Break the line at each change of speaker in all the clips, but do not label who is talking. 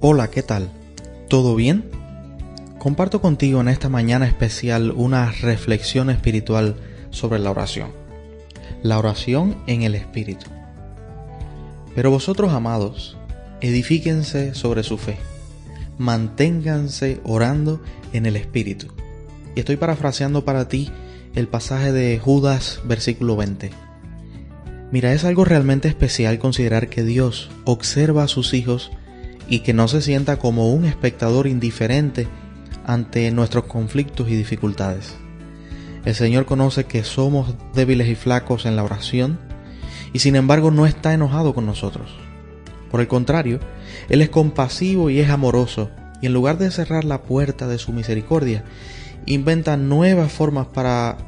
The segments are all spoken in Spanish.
Hola, ¿qué tal? ¿Todo bien? Comparto contigo en esta mañana especial una reflexión espiritual sobre la oración. La oración en el Espíritu. Pero vosotros, amados, edifíquense sobre su fe. Manténganse orando en el Espíritu. Y estoy parafraseando para ti el pasaje de Judas, versículo 20. Mira, es algo realmente especial considerar que Dios observa a sus hijos y que no se sienta como un espectador indiferente ante nuestros conflictos y dificultades. El Señor conoce que somos débiles y flacos en la oración y sin embargo no está enojado con nosotros. Por el contrario, Él es compasivo y es amoroso y en lugar de cerrar la puerta de su misericordia, inventa nuevas formas para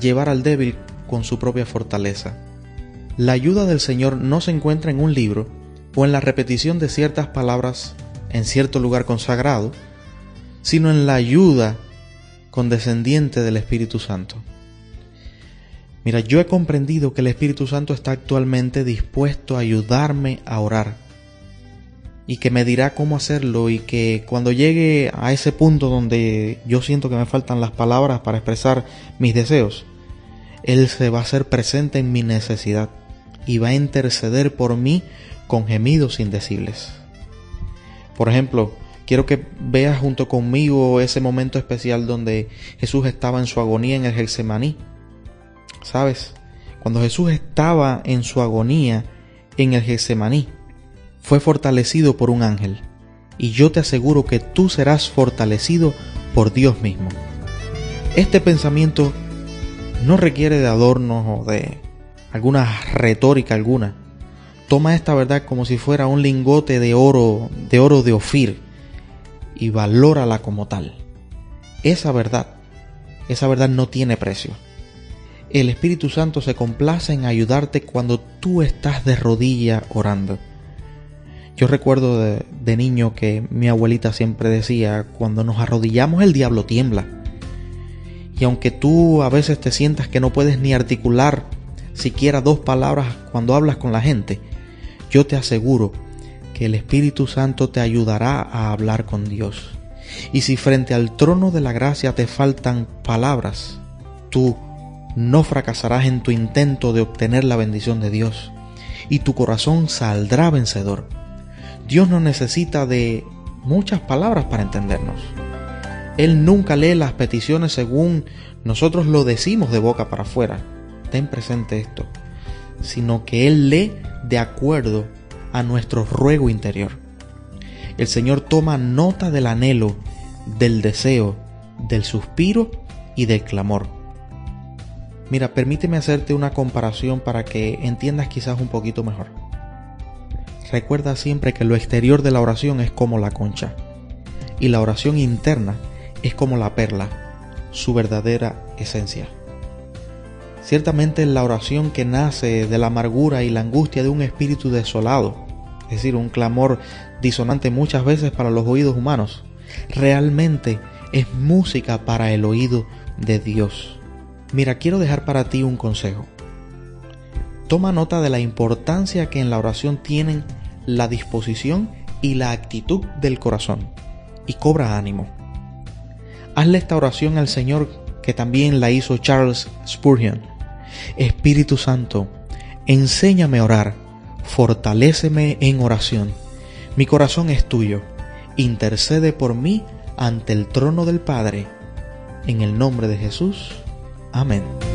llevar al débil con su propia fortaleza. La ayuda del Señor no se encuentra en un libro, o en la repetición de ciertas palabras en cierto lugar consagrado, sino en la ayuda condescendiente del Espíritu Santo. Mira, yo he comprendido que el Espíritu Santo está actualmente dispuesto a ayudarme a orar y que me dirá cómo hacerlo y que cuando llegue a ese punto donde yo siento que me faltan las palabras para expresar mis deseos, Él se va a hacer presente en mi necesidad y va a interceder por mí con gemidos indecibles. Por ejemplo, quiero que veas junto conmigo ese momento especial donde Jesús estaba en su agonía en el Getsemaní. ¿Sabes? Cuando Jesús estaba en su agonía en el Getsemaní, fue fortalecido por un ángel. Y yo te aseguro que tú serás fortalecido por Dios mismo. Este pensamiento no requiere de adornos o de alguna retórica alguna toma esta verdad como si fuera un lingote de oro, de oro de Ofir, y valórala como tal. Esa verdad, esa verdad no tiene precio. El Espíritu Santo se complace en ayudarte cuando tú estás de rodilla orando. Yo recuerdo de, niño que mi abuelita siempre decía, cuando nos arrodillamos el diablo tiembla. Y aunque tú a veces te sientas que no puedes ni articular siquiera dos palabras cuando hablas con la gente, yo te aseguro que el Espíritu Santo te ayudará a hablar con Dios. Y si frente al trono de la gracia te faltan palabras, tú no fracasarás en tu intento de obtener la bendición de Dios y tu corazón saldrá vencedor. Dios no necesita de muchas palabras para entendernos. Él nunca lee las peticiones según nosotros lo decimos de boca para afuera. Ten presente esto. Sino que Él lee de acuerdo a nuestro ruego interior. El Señor toma nota del anhelo, del deseo, del suspiro y del clamor. Mira, permíteme hacerte una comparación para que entiendas quizás un poquito mejor. Recuerda siempre que lo exterior de la oración es como la concha y la oración interna es como la perla, su verdadera esencia. Ciertamente la oración que nace de la amargura y la angustia de un espíritu desolado, es decir, un clamor disonante muchas veces para los oídos humanos, realmente es música para el oído de Dios. Mira, quiero dejar para ti un consejo. Toma nota de la importancia que en la oración tienen la disposición y la actitud del corazón y cobra ánimo. Hazle esta oración al Señor que también la hizo Charles Spurgeon Espíritu Santo, enséñame a orar, fortaléceme en oración. Mi corazón es tuyo, intercede por mí ante el trono del Padre. En el nombre de Jesús. Amén.